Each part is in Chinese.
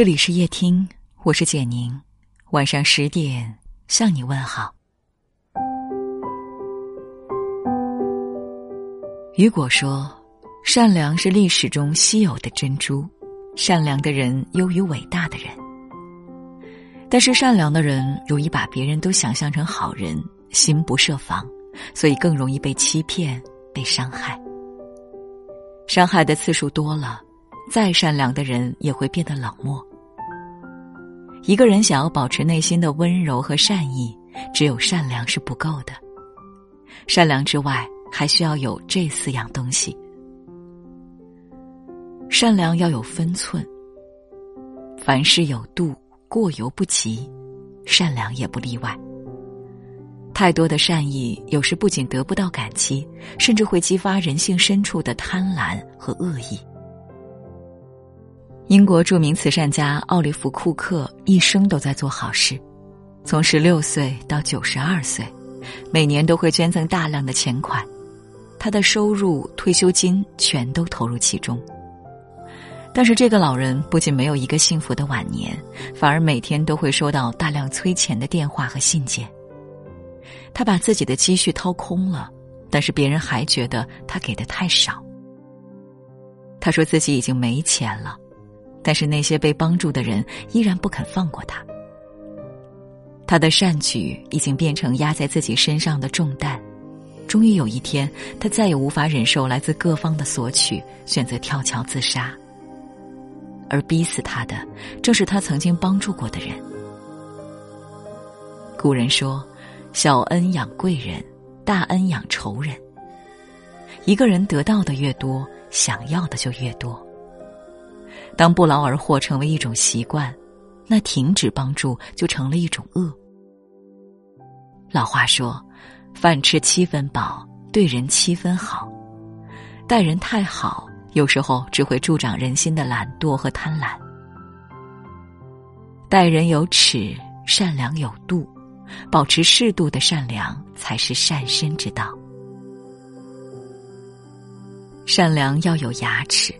这里是夜听，我是简宁。晚上十点向你问好。雨果说：“善良是历史中稀有的珍珠，善良的人优于伟大的人。但是善良的人容易把别人都想象成好人，心不设防，所以更容易被欺骗、被伤害。伤害的次数多了，再善良的人也会变得冷漠。一个人想要保持内心的温柔和善意，只有善良是不够的。善良之外。”还需要有这四样东西：善良要有分寸，凡事有度，过犹不及，善良也不例外。太多的善意，有时不仅得不到感激，甚至会激发人性深处的贪婪和恶意。英国著名慈善家奥利弗·库克一生都在做好事，从十六岁到九十二岁，每年都会捐赠大量的钱款。他的收入、退休金全都投入其中，但是这个老人不仅没有一个幸福的晚年，反而每天都会收到大量催钱的电话和信件。他把自己的积蓄掏空了，但是别人还觉得他给的太少。他说自己已经没钱了，但是那些被帮助的人依然不肯放过他。他的善举已经变成压在自己身上的重担。终于有一天，他再也无法忍受来自各方的索取，选择跳桥自杀。而逼死他的，正是他曾经帮助过的人。古人说：“小恩养贵人，大恩养仇人。”一个人得到的越多，想要的就越多。当不劳而获成为一种习惯，那停止帮助就成了一种恶。老话说。饭吃七分饱，对人七分好，待人太好，有时候只会助长人心的懒惰和贪婪。待人有尺，善良有度，保持适度的善良才是善身之道。善良要有牙齿。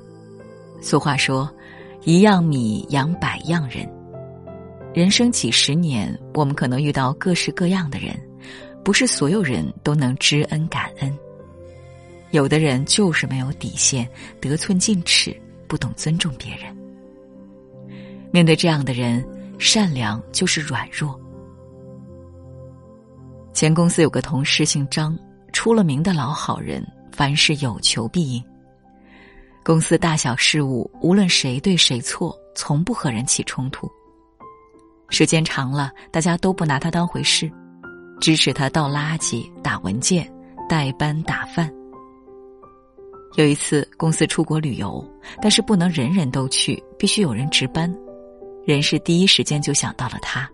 俗话说：“一样米养百样人。”人生几十年，我们可能遇到各式各样的人。不是所有人都能知恩感恩，有的人就是没有底线，得寸进尺，不懂尊重别人。面对这样的人，善良就是软弱。前公司有个同事姓张，出了名的老好人，凡事有求必应。公司大小事务，无论谁对谁错，从不和人起冲突。时间长了，大家都不拿他当回事。支持他倒垃圾、打文件、代班打饭。有一次公司出国旅游，但是不能人人都去，必须有人值班。人事第一时间就想到了他。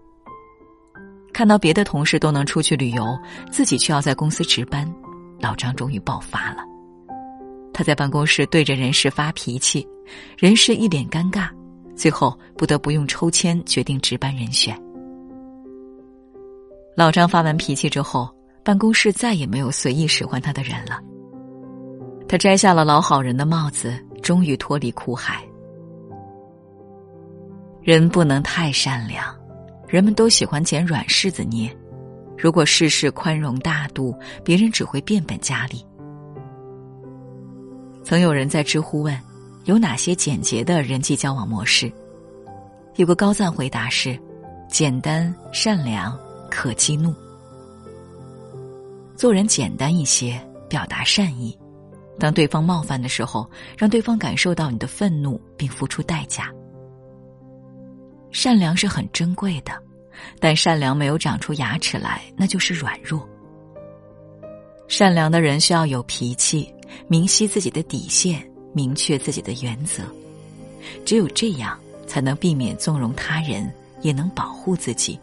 看到别的同事都能出去旅游，自己却要在公司值班，老张终于爆发了。他在办公室对着人事发脾气，人事一脸尴尬，最后不得不用抽签决定值班人选。老张发完脾气之后，办公室再也没有随意使唤他的人了。他摘下了老好人的帽子，终于脱离苦海。人不能太善良，人们都喜欢捡软柿子捏。如果事事宽容大度，别人只会变本加厉。曾有人在知乎问：“有哪些简洁的人际交往模式？”有个高赞回答是：简单、善良。可激怒，做人简单一些，表达善意。当对方冒犯的时候，让对方感受到你的愤怒，并付出代价。善良是很珍贵的，但善良没有长出牙齿来，那就是软弱。善良的人需要有脾气，明晰自己的底线，明确自己的原则。只有这样，才能避免纵容他人，也能保护自己。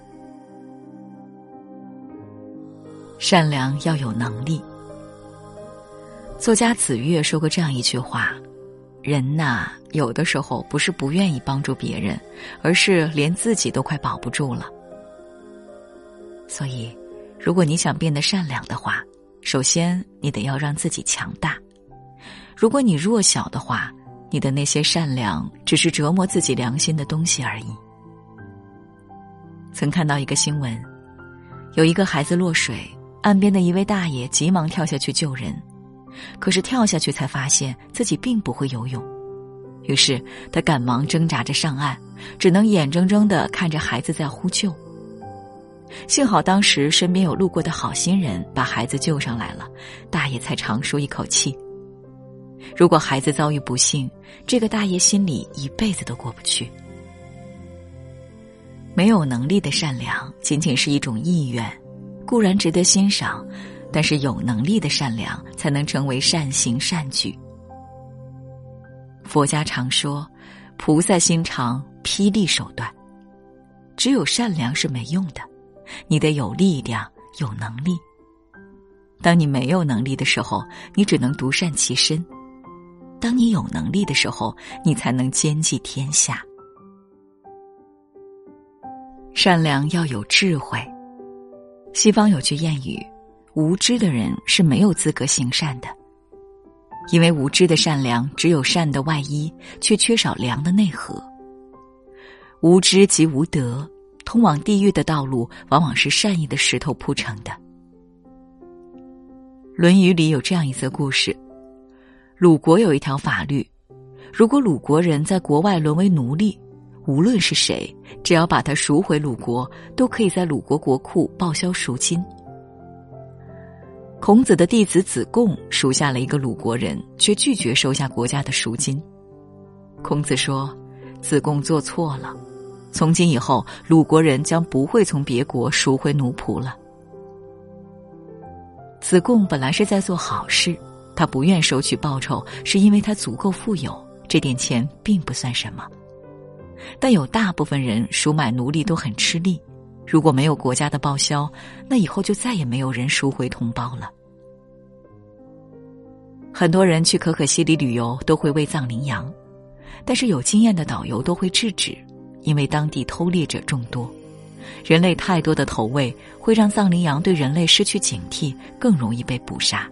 善良要有能力。作家子越说过这样一句话：“人呐，有的时候不是不愿意帮助别人，而是连自己都快保不住了。”所以，如果你想变得善良的话，首先你得要让自己强大；如果你弱小的话，你的那些善良只是折磨自己良心的东西而已。曾看到一个新闻，有一个孩子落水，岸边的一位大爷急忙跳下去救人，可是跳下去才发现自己并不会游泳，于是他赶忙挣扎着上岸，只能眼睁睁的看着孩子在呼救。幸好当时身边有路过的好心人把孩子救上来了，大爷才长舒一口气。如果孩子遭遇不幸，这个大爷心里一辈子都过不去。没有能力的善良仅仅是一种意愿，固然值得欣赏，但是有能力的善良才能成为善行善举。佛家常说：“菩萨心肠，霹雳手段。”只有善良是没用的。你得有力量，有能力。当你没有能力的时候，你只能独善其身；当你有能力的时候，你才能兼济天下。善良要有智慧。西方有句谚语：“无知的人是没有资格行善的，因为无知的善良只有善的外衣，却缺少良的内核。无知即无德。”通往地狱的道路，往往是善意的石头铺成的。《论语》里有这样一则故事：鲁国有一条法律，如果鲁国人在国外沦为奴隶，无论是谁，只要把他赎回鲁国，都可以在鲁国国库报销赎金。孔子的弟子子贡赎下了一个鲁国人，却拒绝收下国家的赎金。孔子说：“子贡做错了。”从今以后，鲁国人将不会从别国赎回奴仆了。子贡本来是在做好事，他不愿收取报酬，是因为他足够富有，这点钱并不算什么。但有大部分人赎买奴隶都很吃力，如果没有国家的报销，那以后就再也没有人赎回同胞了。很多人去可可西里旅游都会喂藏羚羊，但是有经验的导游都会制止。因为当地偷猎者众多，人类太多的投喂会让藏羚羊对人类失去警惕，更容易被捕杀。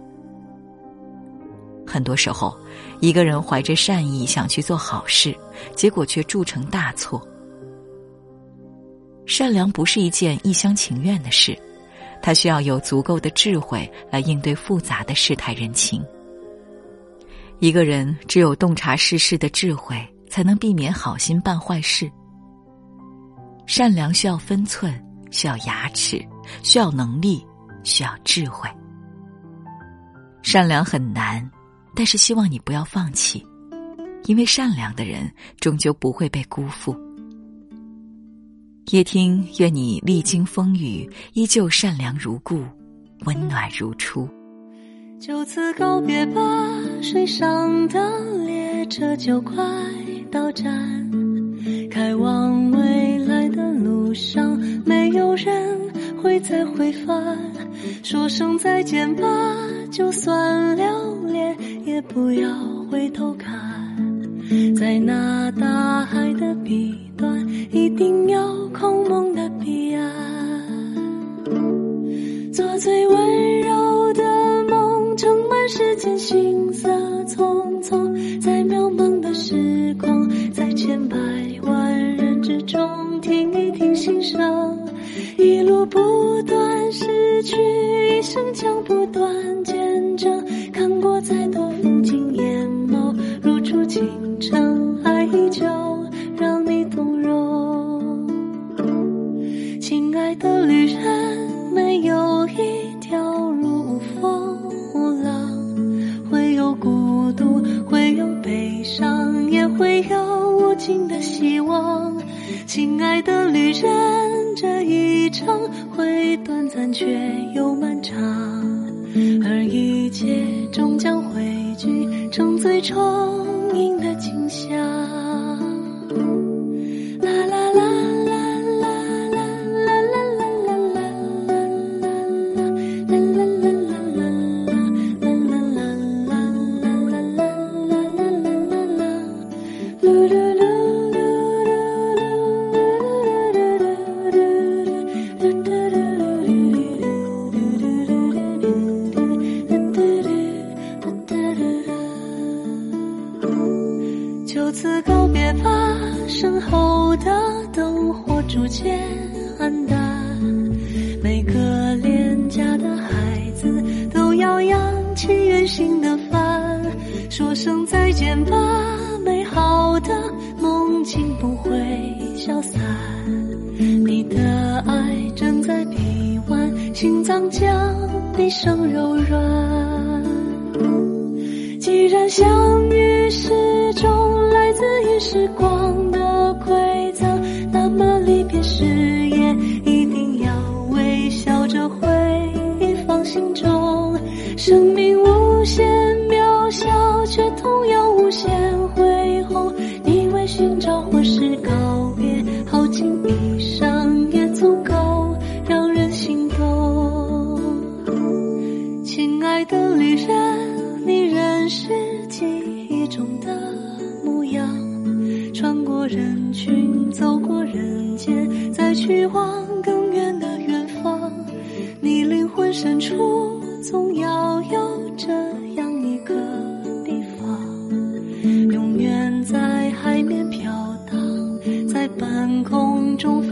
很多时候，一个人怀着善意想去做好事，结果却铸成大错。善良不是一件一厢情愿的事，它需要有足够的智慧来应对复杂的世态人情。一个人只有洞察世事的智慧，才能避免好心办坏事。善良需要分寸，需要牙齿，需要能力，需要智慧。善良很难，但是希望你不要放弃，因为善良的人终究不会被辜负。夜听，愿你历经风雨，依旧善良如故，温暖如初。就此告别吧，水上的列车就快到站，开往说声再见吧，就算留恋，也不要回头看。在那大海的彼端，一定有空梦的彼岸。做最温柔的梦，盛满世间行色不断失去，一生将不断见证，看过再多风景，眼眸如初清澈，爱依旧让你动容，亲爱的旅人。没有一条路无风无浪，会有孤独，会有悲伤，也会有无尽的希望。亲爱的旅人，会短暂，却又漫长，而一切终将汇聚成最终声再见吧，美好的梦境不会消散。你的爱正在臂弯，心脏将毕生柔软。既然相遇始终来自于时光是记忆中的模样。穿过人群，走过人间，再去往更远的远方。你灵魂深处，总要有这样一个地方，永远在海面飘荡，在半空中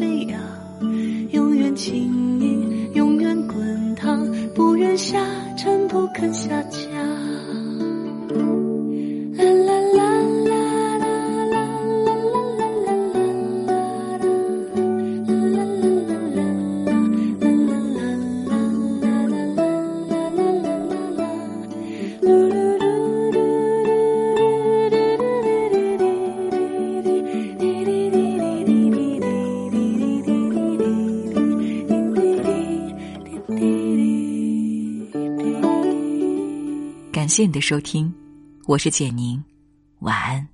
感谢你的收听，我是简宁，晚安。